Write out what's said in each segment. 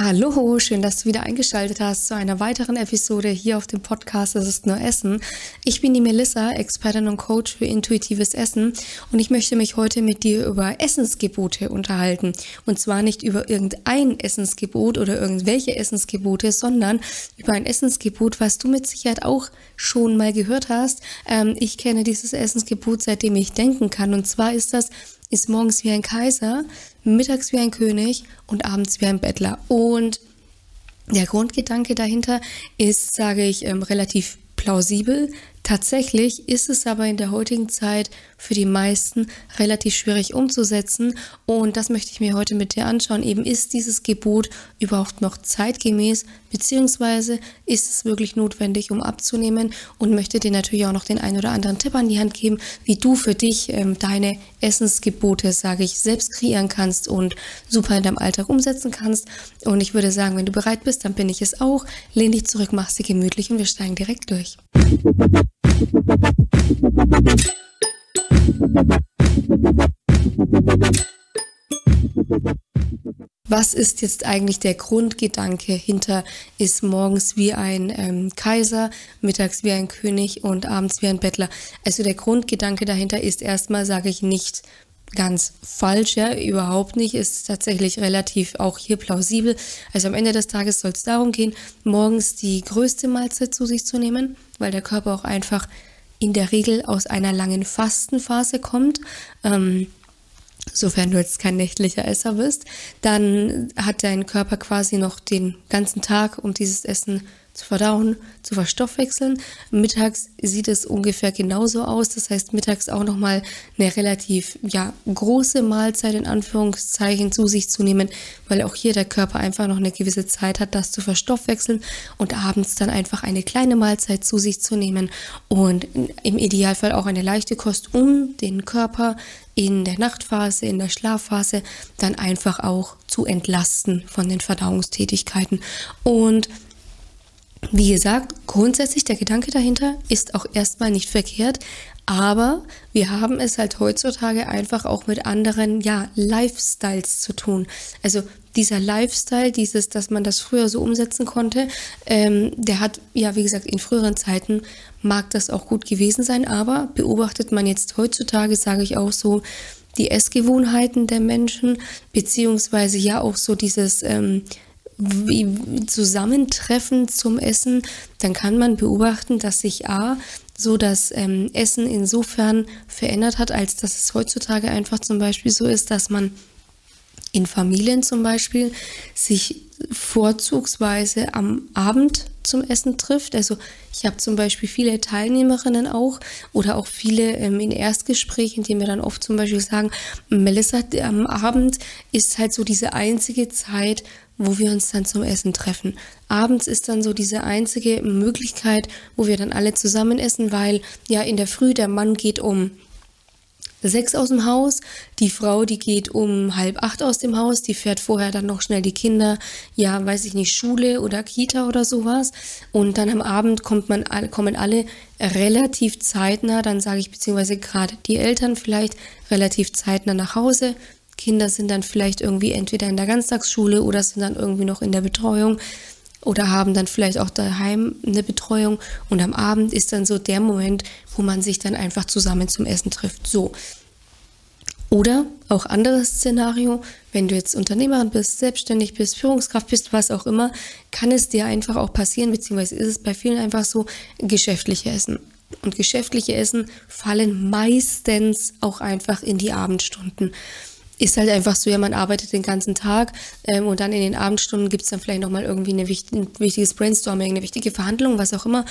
Hallo, schön, dass du wieder eingeschaltet hast zu einer weiteren Episode hier auf dem Podcast Es ist nur Essen. Ich bin die Melissa, Expertin und Coach für intuitives Essen und ich möchte mich heute mit dir über Essensgebote unterhalten. Und zwar nicht über irgendein Essensgebot oder irgendwelche Essensgebote, sondern über ein Essensgebot, was du mit Sicherheit auch schon mal gehört hast. Ähm, ich kenne dieses Essensgebot, seitdem ich denken kann. Und zwar ist das ist morgens wie ein Kaiser, mittags wie ein König und abends wie ein Bettler. Und der Grundgedanke dahinter ist, sage ich, ähm, relativ plausibel. Tatsächlich ist es aber in der heutigen Zeit für die meisten relativ schwierig umzusetzen. Und das möchte ich mir heute mit dir anschauen. Eben ist dieses Gebot überhaupt noch zeitgemäß, beziehungsweise ist es wirklich notwendig, um abzunehmen? Und möchte dir natürlich auch noch den einen oder anderen Tipp an die Hand geben, wie du für dich ähm, deine Essensgebote, sage ich, selbst kreieren kannst und super in deinem Alltag umsetzen kannst. Und ich würde sagen, wenn du bereit bist, dann bin ich es auch. Lehn dich zurück, mach sie gemütlich und wir steigen direkt durch. Was ist jetzt eigentlich der Grundgedanke hinter ist morgens wie ein ähm, Kaiser, mittags wie ein König und abends wie ein Bettler? Also der Grundgedanke dahinter ist erstmal, sage ich nicht ganz falsch, ja, überhaupt nicht, ist tatsächlich relativ auch hier plausibel. Also am Ende des Tages soll es darum gehen, morgens die größte Mahlzeit zu sich zu nehmen, weil der Körper auch einfach in der Regel aus einer langen Fastenphase kommt. Ähm, sofern du jetzt kein nächtlicher Esser bist, dann hat dein Körper quasi noch den ganzen Tag, um dieses Essen zu verdauen, zu verstoffwechseln. Mittags sieht es ungefähr genauso aus. Das heißt, mittags auch nochmal eine relativ ja, große Mahlzeit in Anführungszeichen zu sich zu nehmen, weil auch hier der Körper einfach noch eine gewisse Zeit hat, das zu verstoffwechseln und abends dann einfach eine kleine Mahlzeit zu sich zu nehmen und im Idealfall auch eine leichte Kost, um den Körper in der Nachtphase, in der Schlafphase dann einfach auch zu entlasten von den Verdauungstätigkeiten. Und wie gesagt, grundsätzlich der Gedanke dahinter ist auch erstmal nicht verkehrt, aber wir haben es halt heutzutage einfach auch mit anderen, ja, Lifestyles zu tun. Also dieser Lifestyle, dieses, dass man das früher so umsetzen konnte, ähm, der hat, ja, wie gesagt, in früheren Zeiten mag das auch gut gewesen sein, aber beobachtet man jetzt heutzutage, sage ich auch so, die Essgewohnheiten der Menschen, beziehungsweise ja auch so dieses, ähm, wie Zusammentreffen zum Essen, dann kann man beobachten, dass sich A, so das ähm, Essen insofern verändert hat, als dass es heutzutage einfach zum Beispiel so ist, dass man in Familien zum Beispiel sich vorzugsweise am Abend zum Essen trifft. Also ich habe zum Beispiel viele Teilnehmerinnen auch oder auch viele ähm, in Erstgesprächen, die mir dann oft zum Beispiel sagen, Melissa, am Abend ist halt so diese einzige Zeit, wo wir uns dann zum Essen treffen. Abends ist dann so diese einzige Möglichkeit, wo wir dann alle zusammen essen, weil ja in der Früh der Mann geht um sechs aus dem Haus. Die Frau, die geht um halb acht aus dem Haus, die fährt vorher dann noch schnell die Kinder, ja, weiß ich nicht, Schule oder Kita oder sowas. Und dann am Abend kommt man, kommen alle relativ zeitnah, dann sage ich, beziehungsweise gerade die Eltern vielleicht relativ zeitnah nach Hause. Kinder sind dann vielleicht irgendwie entweder in der Ganztagsschule oder sind dann irgendwie noch in der Betreuung oder haben dann vielleicht auch daheim eine Betreuung und am Abend ist dann so der Moment, wo man sich dann einfach zusammen zum Essen trifft. So. Oder auch anderes Szenario, wenn du jetzt Unternehmerin bist, selbstständig bist, Führungskraft bist, was auch immer, kann es dir einfach auch passieren, beziehungsweise ist es bei vielen einfach so, geschäftliche Essen. Und geschäftliche Essen fallen meistens auch einfach in die Abendstunden ist halt einfach so, ja, man arbeitet den ganzen Tag ähm, und dann in den Abendstunden gibt es dann vielleicht nochmal irgendwie eine wichtig, ein wichtiges Brainstorming, eine wichtige Verhandlung, was auch immer.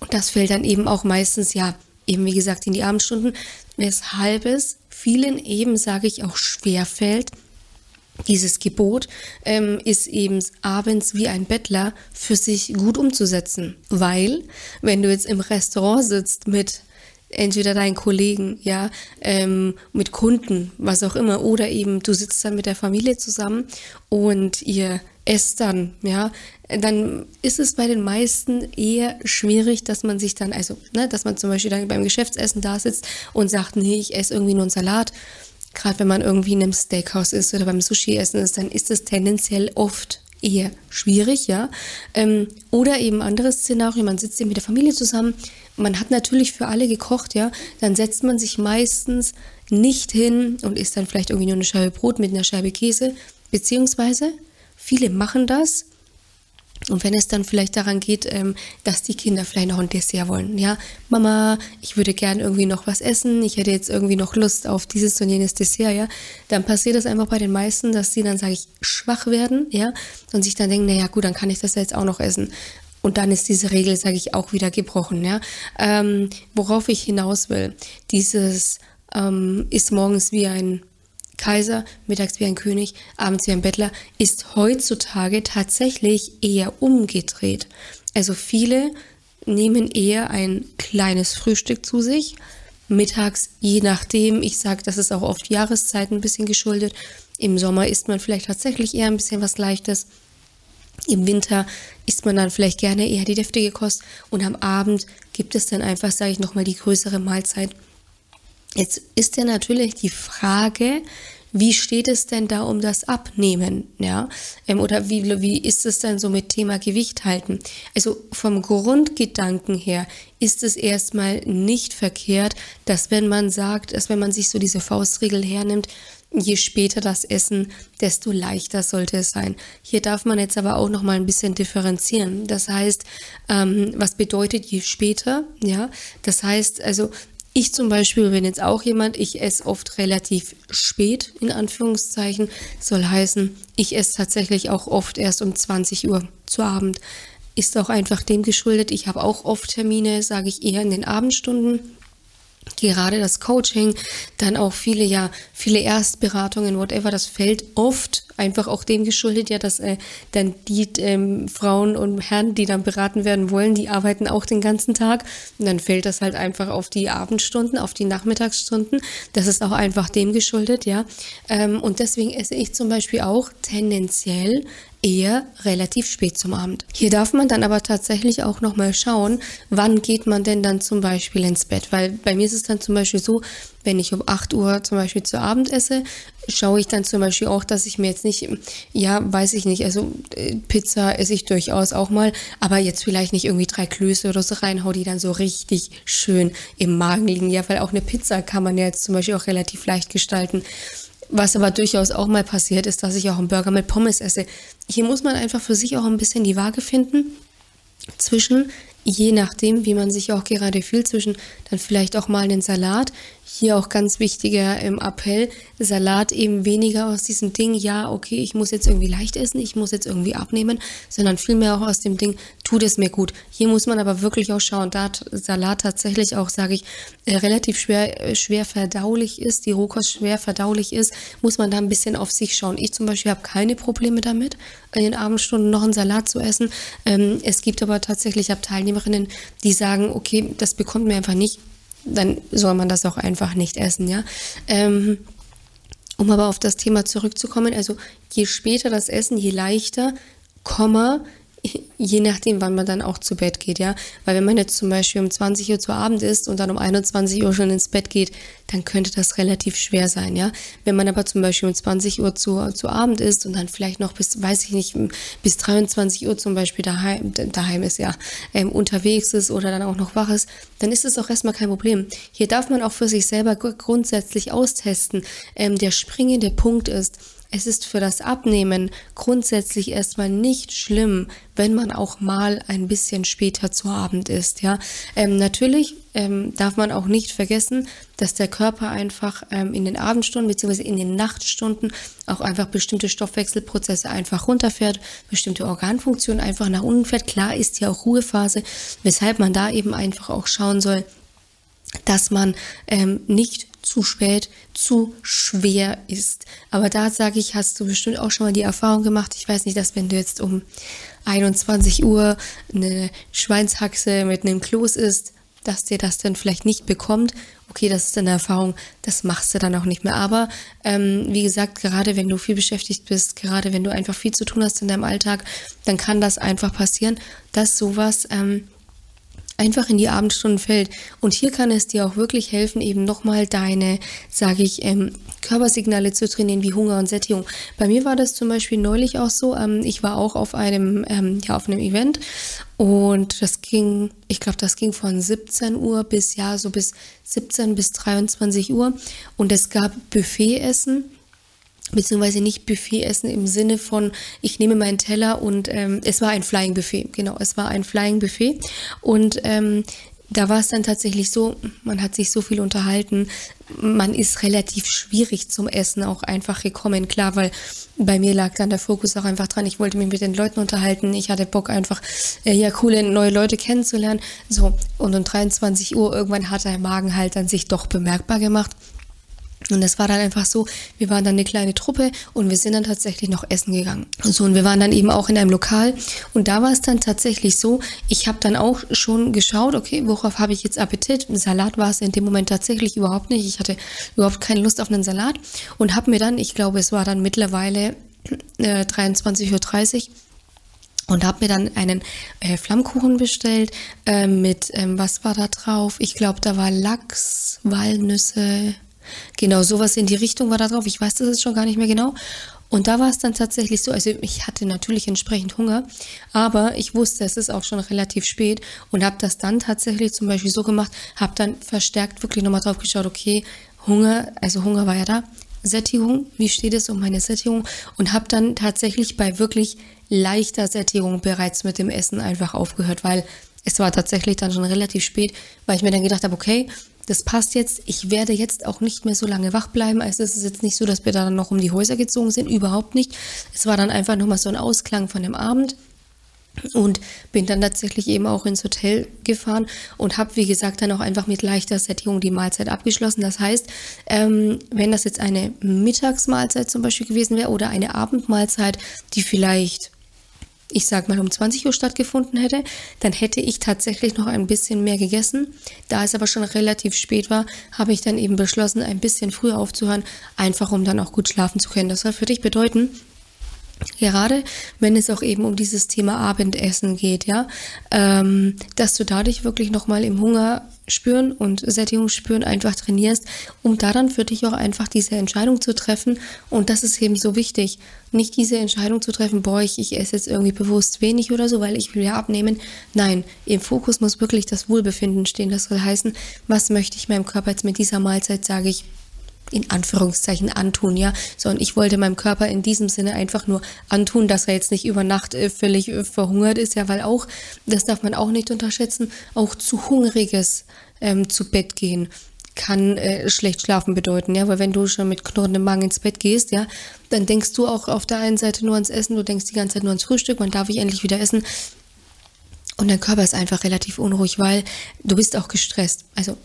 Und das fällt dann eben auch meistens, ja, eben wie gesagt, in die Abendstunden, weshalb es vielen eben, sage ich, auch schwer fällt, dieses Gebot ähm, ist eben abends wie ein Bettler für sich gut umzusetzen. Weil, wenn du jetzt im Restaurant sitzt mit entweder deinen Kollegen, ja, ähm, mit Kunden, was auch immer, oder eben du sitzt dann mit der Familie zusammen und ihr esst dann, ja, dann ist es bei den meisten eher schwierig, dass man sich dann, also, ne, dass man zum Beispiel dann beim Geschäftsessen da sitzt und sagt, nee, ich esse irgendwie nur einen Salat. Gerade wenn man irgendwie in einem Steakhouse ist oder beim Sushi-Essen ist, dann ist es tendenziell oft eher schwierig, ja. Ähm, oder eben anderes Szenario, man sitzt eben mit der Familie zusammen, man hat natürlich für alle gekocht, ja, dann setzt man sich meistens nicht hin und isst dann vielleicht irgendwie nur eine Scheibe Brot mit einer Scheibe Käse, beziehungsweise viele machen das, und wenn es dann vielleicht daran geht, ähm, dass die Kinder vielleicht noch ein Dessert wollen, ja, Mama, ich würde gern irgendwie noch was essen, ich hätte jetzt irgendwie noch Lust auf dieses und jenes Dessert, ja, dann passiert es einfach bei den meisten, dass sie dann, sage ich, schwach werden, ja, und sich dann denken, naja, gut, dann kann ich das jetzt auch noch essen. Und dann ist diese Regel, sage ich, auch wieder gebrochen, ja. Ähm, worauf ich hinaus will, dieses ähm, ist morgens wie ein Kaiser, mittags wie ein König, abends wie ein Bettler, ist heutzutage tatsächlich eher umgedreht. Also viele nehmen eher ein kleines Frühstück zu sich, mittags, je nachdem, ich sage, das ist auch oft Jahreszeiten ein bisschen geschuldet. Im Sommer isst man vielleicht tatsächlich eher ein bisschen was Leichtes. Im Winter isst man dann vielleicht gerne eher die deftige Kost und am Abend gibt es dann einfach, sage ich nochmal, die größere Mahlzeit Jetzt ist ja natürlich die Frage, wie steht es denn da um das Abnehmen, ja? Ähm, oder wie, wie ist es denn so mit Thema Gewicht halten? Also vom Grundgedanken her ist es erstmal nicht verkehrt, dass wenn man sagt, dass wenn man sich so diese Faustregel hernimmt, je später das Essen, desto leichter sollte es sein. Hier darf man jetzt aber auch noch mal ein bisschen differenzieren. Das heißt, ähm, was bedeutet je später? Ja, das heißt also ich zum Beispiel bin jetzt auch jemand, ich esse oft relativ spät, in Anführungszeichen. Soll heißen, ich esse tatsächlich auch oft erst um 20 Uhr zu Abend. Ist auch einfach dem geschuldet. Ich habe auch oft Termine, sage ich eher in den Abendstunden gerade das Coaching, dann auch viele, ja, viele Erstberatungen, whatever, das fällt oft einfach auch dem geschuldet, ja, dass äh, dann die ähm, Frauen und Herren, die dann beraten werden wollen, die arbeiten auch den ganzen Tag und dann fällt das halt einfach auf die Abendstunden, auf die Nachmittagsstunden. Das ist auch einfach dem geschuldet, ja. Ähm, und deswegen esse ich zum Beispiel auch tendenziell eher relativ spät zum Abend. Hier darf man dann aber tatsächlich auch nochmal schauen, wann geht man denn dann zum Beispiel ins Bett, weil bei mir ist es dann zum Beispiel so, wenn ich um 8 Uhr zum Beispiel zu Abend esse, schaue ich dann zum Beispiel auch, dass ich mir jetzt nicht, ja, weiß ich nicht, also äh, Pizza esse ich durchaus auch mal, aber jetzt vielleicht nicht irgendwie drei Klöße oder so reinhau, die dann so richtig schön im Magen liegen. Ja, weil auch eine Pizza kann man ja jetzt zum Beispiel auch relativ leicht gestalten. Was aber durchaus auch mal passiert, ist, dass ich auch einen Burger mit Pommes esse. Hier muss man einfach für sich auch ein bisschen die Waage finden zwischen, je nachdem, wie man sich auch gerade fühlt, zwischen dann vielleicht auch mal einen Salat, hier auch ganz wichtiger im Appell, Salat eben weniger aus diesem Ding, ja, okay, ich muss jetzt irgendwie leicht essen, ich muss jetzt irgendwie abnehmen, sondern vielmehr auch aus dem Ding, tut es mir gut. Hier muss man aber wirklich auch schauen, da Salat tatsächlich auch, sage ich, äh, relativ schwer, äh, schwer verdaulich ist, die Rohkost schwer verdaulich ist, muss man da ein bisschen auf sich schauen. Ich zum Beispiel habe keine Probleme damit, in den Abendstunden noch einen Salat zu essen. Ähm, es gibt aber tatsächlich, ich habe Teilnehmerinnen, die sagen, okay, das bekommt mir einfach nicht dann soll man das auch einfach nicht essen, ja. Ähm, um aber auf das Thema zurückzukommen, also je später das Essen, je leichter, Komma, je nachdem, wann man dann auch zu Bett geht, ja. Weil wenn man jetzt zum Beispiel um 20 Uhr zu Abend ist und dann um 21 Uhr schon ins Bett geht, dann könnte das relativ schwer sein, ja. Wenn man aber zum Beispiel um 20 Uhr zu, zu Abend ist und dann vielleicht noch bis, weiß ich nicht, bis 23 Uhr zum Beispiel daheim, daheim ist, ja, ähm, unterwegs ist oder dann auch noch wach ist, dann ist es auch erstmal kein Problem. Hier darf man auch für sich selber grundsätzlich austesten. Ähm, der springende Punkt ist, es ist für das Abnehmen grundsätzlich erstmal nicht schlimm, wenn man auch mal ein bisschen später zu Abend isst. Ja, ähm, natürlich ähm, darf man auch nicht vergessen, dass der Körper einfach ähm, in den Abendstunden bzw. in den Nachtstunden auch einfach bestimmte Stoffwechselprozesse einfach runterfährt, bestimmte Organfunktionen einfach nach unten fährt. Klar ist ja auch Ruhephase, weshalb man da eben einfach auch schauen soll, dass man ähm, nicht zu spät, zu schwer ist. Aber da sage ich, hast du bestimmt auch schon mal die Erfahrung gemacht. Ich weiß nicht, dass wenn du jetzt um 21 Uhr eine Schweinshaxe mit einem Kloß isst, dass dir das dann vielleicht nicht bekommt. Okay, das ist eine Erfahrung, das machst du dann auch nicht mehr. Aber ähm, wie gesagt, gerade wenn du viel beschäftigt bist, gerade wenn du einfach viel zu tun hast in deinem Alltag, dann kann das einfach passieren, dass sowas ähm, einfach in die Abendstunden fällt. Und hier kann es dir auch wirklich helfen, eben nochmal deine, sage ich, ähm, Körpersignale zu trainieren, wie Hunger und Sättigung. Bei mir war das zum Beispiel neulich auch so. Ähm, ich war auch auf einem, ähm, ja, auf einem Event und das ging, ich glaube, das ging von 17 Uhr bis, ja, so bis 17 bis 23 Uhr. Und es gab Buffetessen beziehungsweise nicht Buffet essen im Sinne von, ich nehme meinen Teller und ähm, es war ein Flying Buffet, genau, es war ein Flying Buffet. Und ähm, da war es dann tatsächlich so, man hat sich so viel unterhalten, man ist relativ schwierig zum Essen auch einfach gekommen, klar, weil bei mir lag dann der Fokus auch einfach dran, ich wollte mich mit den Leuten unterhalten, ich hatte Bock einfach, äh, ja, coole neue Leute kennenzulernen, so, und um 23 Uhr irgendwann hat der Magen halt dann sich doch bemerkbar gemacht und es war dann einfach so, wir waren dann eine kleine Truppe und wir sind dann tatsächlich noch essen gegangen. So, und wir waren dann eben auch in einem Lokal und da war es dann tatsächlich so, ich habe dann auch schon geschaut, okay, worauf habe ich jetzt Appetit? Ein Salat war es in dem Moment tatsächlich überhaupt nicht. Ich hatte überhaupt keine Lust auf einen Salat und habe mir dann, ich glaube, es war dann mittlerweile äh, 23.30 Uhr, und habe mir dann einen äh, Flammkuchen bestellt äh, mit, ähm, was war da drauf? Ich glaube, da war Lachs, Walnüsse, Genau, sowas in die Richtung war da drauf. Ich weiß das jetzt schon gar nicht mehr genau. Und da war es dann tatsächlich so, also ich hatte natürlich entsprechend Hunger, aber ich wusste, es ist auch schon relativ spät und habe das dann tatsächlich zum Beispiel so gemacht, habe dann verstärkt wirklich nochmal drauf geschaut, okay, Hunger, also Hunger war ja da, Sättigung, wie steht es um meine Sättigung und habe dann tatsächlich bei wirklich leichter Sättigung bereits mit dem Essen einfach aufgehört, weil es war tatsächlich dann schon relativ spät, weil ich mir dann gedacht habe, okay, das passt jetzt. Ich werde jetzt auch nicht mehr so lange wach bleiben. Also es ist jetzt nicht so, dass wir da dann noch um die Häuser gezogen sind. Überhaupt nicht. Es war dann einfach nochmal so ein Ausklang von dem Abend. Und bin dann tatsächlich eben auch ins Hotel gefahren und habe, wie gesagt, dann auch einfach mit leichter Sättigung die Mahlzeit abgeschlossen. Das heißt, ähm, wenn das jetzt eine Mittagsmahlzeit zum Beispiel gewesen wäre oder eine Abendmahlzeit, die vielleicht ich sag mal um 20 Uhr stattgefunden hätte, dann hätte ich tatsächlich noch ein bisschen mehr gegessen. Da es aber schon relativ spät war, habe ich dann eben beschlossen, ein bisschen früher aufzuhören, einfach um dann auch gut schlafen zu können. Das soll für dich bedeuten, Gerade wenn es auch eben um dieses Thema Abendessen geht, ja, ähm, dass du dadurch wirklich nochmal im Hunger spüren und Sättigung spüren einfach trainierst, um da dann für dich auch einfach diese Entscheidung zu treffen. Und das ist eben so wichtig, nicht diese Entscheidung zu treffen, boah, ich, ich esse jetzt irgendwie bewusst wenig oder so, weil ich will ja abnehmen. Nein, im Fokus muss wirklich das Wohlbefinden stehen. Das soll heißen, was möchte ich meinem Körper jetzt mit dieser Mahlzeit, sage ich, in Anführungszeichen antun, ja, sondern ich wollte meinem Körper in diesem Sinne einfach nur antun, dass er jetzt nicht über Nacht äh, völlig äh, verhungert ist, ja, weil auch, das darf man auch nicht unterschätzen, auch zu hungriges ähm, zu Bett gehen kann äh, schlecht schlafen bedeuten, ja, weil wenn du schon mit knurrendem Magen ins Bett gehst, ja, dann denkst du auch auf der einen Seite nur ans Essen, du denkst die ganze Zeit nur ans Frühstück, wann darf ich endlich wieder essen? Und dein Körper ist einfach relativ unruhig, weil du bist auch gestresst. Also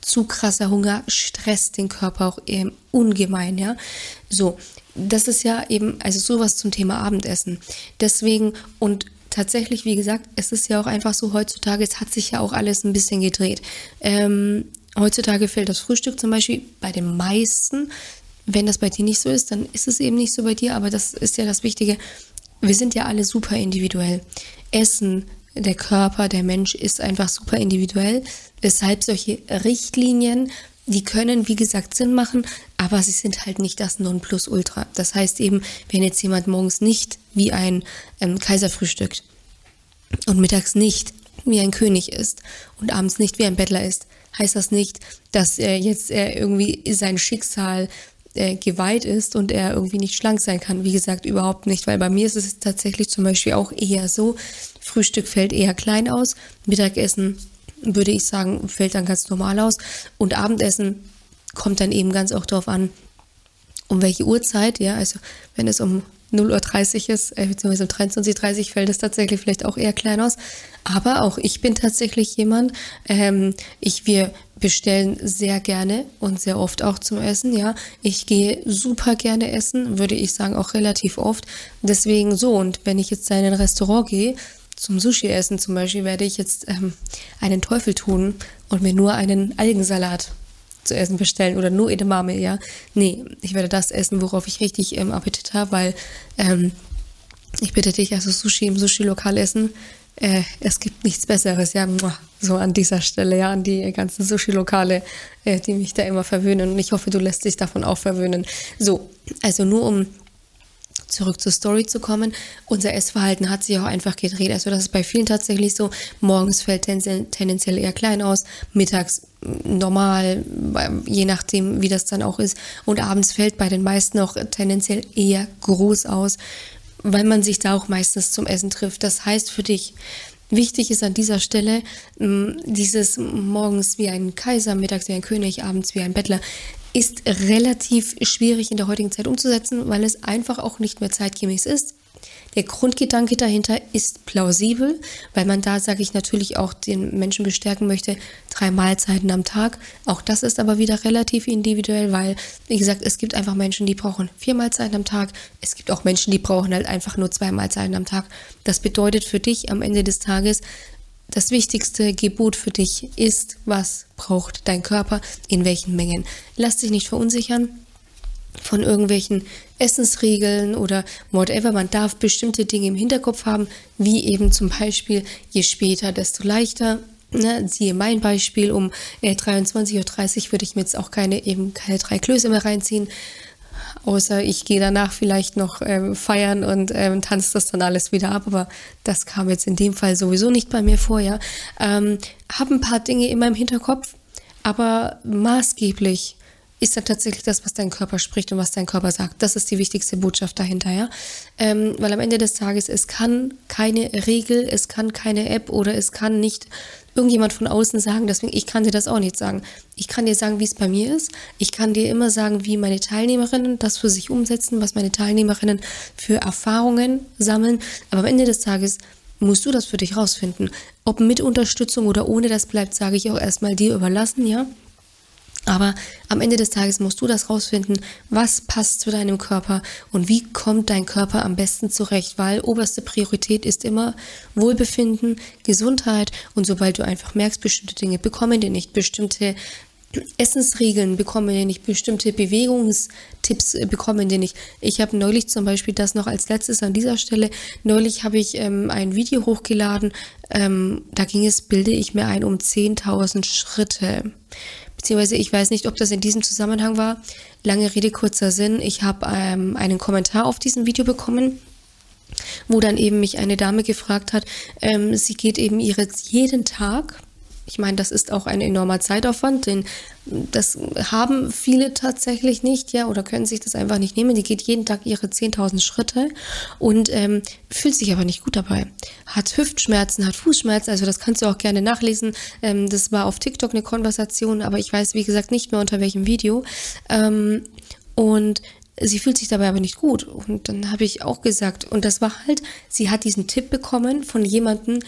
zu krasser Hunger stresst den Körper auch eben ungemein, ja. So, das ist ja eben, also sowas zum Thema Abendessen. Deswegen und tatsächlich, wie gesagt, es ist ja auch einfach so heutzutage, es hat sich ja auch alles ein bisschen gedreht. Ähm, heutzutage fällt das Frühstück zum Beispiel bei den meisten. Wenn das bei dir nicht so ist, dann ist es eben nicht so bei dir, aber das ist ja das Wichtige. Wir sind ja alle super individuell. Essen, der Körper, der Mensch ist einfach super individuell. Weshalb solche Richtlinien, die können, wie gesagt, Sinn machen, aber sie sind halt nicht das Nonplusultra. Das heißt eben, wenn jetzt jemand morgens nicht wie ein ähm, Kaiser frühstückt und mittags nicht wie ein König ist und abends nicht wie ein Bettler ist, heißt das nicht, dass er jetzt äh, irgendwie sein Schicksal äh, geweiht ist und er irgendwie nicht schlank sein kann. Wie gesagt, überhaupt nicht, weil bei mir ist es tatsächlich zum Beispiel auch eher so, Frühstück fällt eher klein aus, Mittagessen würde ich sagen, fällt dann ganz normal aus und Abendessen kommt dann eben ganz auch darauf an, um welche Uhrzeit, ja, also wenn es um 0.30 Uhr ist, äh, beziehungsweise um 23.30 Uhr fällt es tatsächlich vielleicht auch eher klein aus. Aber auch ich bin tatsächlich jemand, ähm, ich, wir bestellen sehr gerne und sehr oft auch zum Essen, ja. Ich gehe super gerne essen, würde ich sagen, auch relativ oft. Deswegen so, und wenn ich jetzt in ein Restaurant gehe, zum Sushi essen zum Beispiel, werde ich jetzt ähm, einen Teufel tun und mir nur einen Algensalat zu essen bestellen oder nur Edamame, ja. Nee, ich werde das essen, worauf ich richtig ähm, Appetit habe, weil ähm, ich bitte dich, also Sushi im Sushi-Lokal essen äh, es gibt nichts Besseres, ja, so an dieser Stelle, ja, an die ganzen Sushi-Lokale, äh, die mich da immer verwöhnen. Und ich hoffe, du lässt dich davon auch verwöhnen. So, also nur um zurück zur Story zu kommen, unser Essverhalten hat sich auch einfach gedreht. Also das ist bei vielen tatsächlich so. Morgens fällt tendenziell eher klein aus, mittags normal, je nachdem, wie das dann auch ist. Und abends fällt bei den meisten auch tendenziell eher groß aus, weil man sich da auch meistens zum Essen trifft. Das heißt für dich, Wichtig ist an dieser Stelle dieses morgens wie ein Kaiser, mittags wie ein König, abends wie ein Bettler ist relativ schwierig in der heutigen Zeit umzusetzen, weil es einfach auch nicht mehr zeitgemäß ist. Der Grundgedanke dahinter ist plausibel, weil man da, sage ich natürlich, auch den Menschen bestärken möchte, drei Mahlzeiten am Tag. Auch das ist aber wieder relativ individuell, weil, wie gesagt, es gibt einfach Menschen, die brauchen vier Mahlzeiten am Tag. Es gibt auch Menschen, die brauchen halt einfach nur zwei Mahlzeiten am Tag. Das bedeutet für dich am Ende des Tages, das wichtigste Gebot für dich ist, was braucht dein Körper, in welchen Mengen. Lass dich nicht verunsichern von irgendwelchen Essensregeln oder whatever. Man darf bestimmte Dinge im Hinterkopf haben, wie eben zum Beispiel, je später, desto leichter. Ne, siehe mein Beispiel, um äh, 23.30 Uhr würde ich mir jetzt auch keine, eben keine drei Klöße mehr reinziehen, Außer ich gehe danach vielleicht noch ähm, feiern und ähm, tanze das dann alles wieder ab. Aber das kam jetzt in dem Fall sowieso nicht bei mir vor, ja. Ähm, habe ein paar Dinge in meinem Hinterkopf, aber maßgeblich ist dann tatsächlich das, was dein Körper spricht und was dein Körper sagt. Das ist die wichtigste Botschaft dahinter, ja. Ähm, weil am Ende des Tages, es kann keine Regel, es kann keine App oder es kann nicht irgendjemand von außen sagen. Deswegen, ich kann dir das auch nicht sagen. Ich kann dir sagen, wie es bei mir ist. Ich kann dir immer sagen, wie meine Teilnehmerinnen das für sich umsetzen, was meine Teilnehmerinnen für Erfahrungen sammeln. Aber am Ende des Tages musst du das für dich rausfinden. Ob mit Unterstützung oder ohne, das bleibt, sage ich auch erstmal dir überlassen, ja. Aber am Ende des Tages musst du das rausfinden, was passt zu deinem Körper und wie kommt dein Körper am besten zurecht, weil oberste Priorität ist immer Wohlbefinden, Gesundheit und sobald du einfach merkst, bestimmte Dinge bekommen dir nicht, bestimmte Essensregeln bekommen dir nicht, bestimmte Bewegungstipps bekommen dir nicht. Ich habe neulich zum Beispiel das noch als letztes an dieser Stelle, neulich habe ich ähm, ein Video hochgeladen, ähm, da ging es, bilde ich mir ein, um 10.000 Schritte beziehungsweise ich weiß nicht, ob das in diesem Zusammenhang war. Lange Rede, kurzer Sinn. Ich habe ähm, einen Kommentar auf diesem Video bekommen, wo dann eben mich eine Dame gefragt hat, ähm, sie geht eben ihre jeden Tag ich meine, das ist auch ein enormer Zeitaufwand, denn das haben viele tatsächlich nicht, ja, oder können sich das einfach nicht nehmen. Die geht jeden Tag ihre 10.000 Schritte und ähm, fühlt sich aber nicht gut dabei. Hat Hüftschmerzen, hat Fußschmerzen, also das kannst du auch gerne nachlesen. Ähm, das war auf TikTok eine Konversation, aber ich weiß, wie gesagt, nicht mehr unter welchem Video. Ähm, und sie fühlt sich dabei aber nicht gut. Und dann habe ich auch gesagt, und das war halt, sie hat diesen Tipp bekommen von jemandem,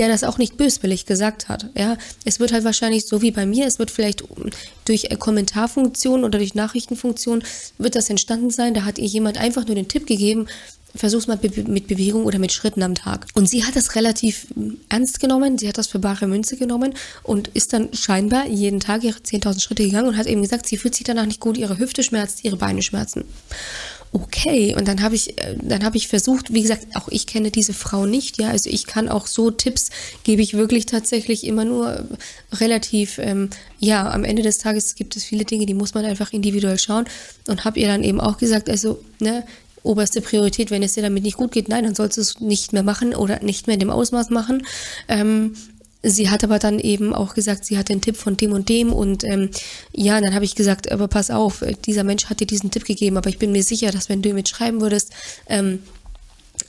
der das auch nicht böswillig gesagt hat. Ja, es wird halt wahrscheinlich so wie bei mir, es wird vielleicht durch Kommentarfunktion oder durch Nachrichtenfunktion wird das entstanden sein. Da hat ihr jemand einfach nur den Tipp gegeben, versuch's mal mit Bewegung oder mit Schritten am Tag. Und sie hat das relativ ernst genommen, sie hat das für bare Münze genommen und ist dann scheinbar jeden Tag ihre 10.000 Schritte gegangen und hat eben gesagt, sie fühlt sich danach nicht gut, ihre Hüfte schmerzt, ihre Beine schmerzen okay. Und dann habe ich, äh, dann habe ich versucht, wie gesagt, auch ich kenne diese Frau nicht, ja. Also ich kann auch so Tipps gebe ich wirklich tatsächlich immer nur relativ, ähm, ja, am Ende des Tages gibt es viele Dinge, die muss man einfach individuell schauen. Und habe ihr dann eben auch gesagt, also, ne, oberste Priorität, wenn es dir damit nicht gut geht, nein, dann sollst du es nicht mehr machen oder nicht mehr in dem Ausmaß machen. Ähm, Sie hat aber dann eben auch gesagt, sie hat den Tipp von dem und dem und ähm, ja, dann habe ich gesagt, aber pass auf, dieser Mensch hat dir diesen Tipp gegeben, aber ich bin mir sicher, dass wenn du ihm schreiben würdest, ähm,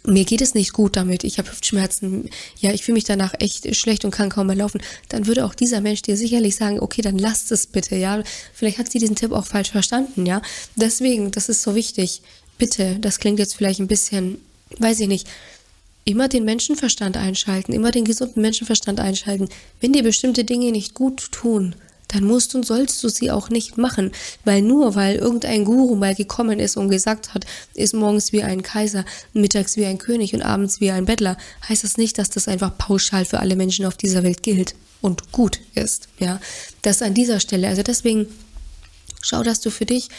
mir geht es nicht gut damit, ich habe Hüftschmerzen, ja, ich fühle mich danach echt schlecht und kann kaum mehr laufen, dann würde auch dieser Mensch dir sicherlich sagen, okay, dann lass es bitte, ja. Vielleicht hat sie diesen Tipp auch falsch verstanden, ja. Deswegen, das ist so wichtig. Bitte, das klingt jetzt vielleicht ein bisschen, weiß ich nicht, immer den Menschenverstand einschalten, immer den gesunden Menschenverstand einschalten. Wenn dir bestimmte Dinge nicht gut tun, dann musst und sollst du sie auch nicht machen, weil nur weil irgendein Guru mal gekommen ist und gesagt hat, ist morgens wie ein Kaiser, mittags wie ein König und abends wie ein Bettler, heißt das nicht, dass das einfach pauschal für alle Menschen auf dieser Welt gilt und gut ist, ja. Das an dieser Stelle, also deswegen schau, dass du für dich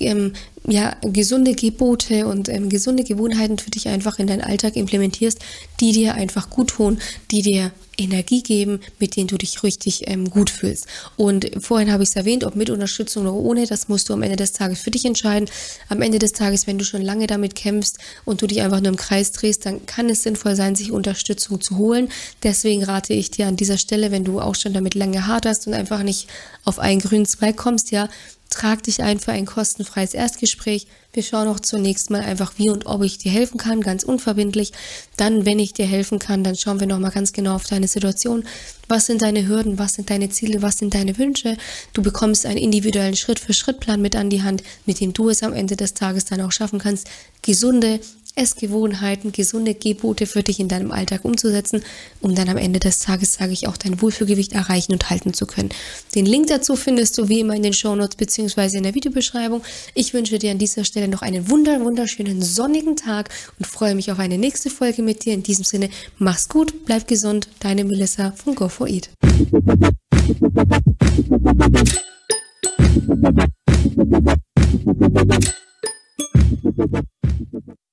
ähm, ja, gesunde Gebote und ähm, gesunde Gewohnheiten für dich einfach in deinen Alltag implementierst, die dir einfach gut tun, die dir Energie geben, mit denen du dich richtig ähm, gut fühlst. Und vorhin habe ich es erwähnt, ob mit Unterstützung oder ohne, das musst du am Ende des Tages für dich entscheiden. Am Ende des Tages, wenn du schon lange damit kämpfst und du dich einfach nur im Kreis drehst, dann kann es sinnvoll sein, sich Unterstützung zu holen. Deswegen rate ich dir an dieser Stelle, wenn du auch schon damit lange haderst und einfach nicht auf einen grünen Zweig kommst, ja, trag dich ein für ein kostenfreies Erstgespräch. Wir schauen auch zunächst mal einfach, wie und ob ich dir helfen kann, ganz unverbindlich. Dann, wenn ich dir helfen kann, dann schauen wir nochmal ganz genau auf deine Situation. Was sind deine Hürden? Was sind deine Ziele? Was sind deine Wünsche? Du bekommst einen individuellen Schritt-für-Schritt-Plan mit an die Hand, mit dem du es am Ende des Tages dann auch schaffen kannst, gesunde, Essgewohnheiten, gesunde Gebote für dich in deinem Alltag umzusetzen, um dann am Ende des Tages, sage ich, auch dein Wohlfühlgewicht erreichen und halten zu können. Den Link dazu findest du wie immer in den Shownotes bzw. in der Videobeschreibung. Ich wünsche dir an dieser Stelle noch einen wunder wunderschönen sonnigen Tag und freue mich auf eine nächste Folge mit dir. In diesem Sinne, mach's gut, bleib gesund, deine Melissa von Go for Eat. Thank you.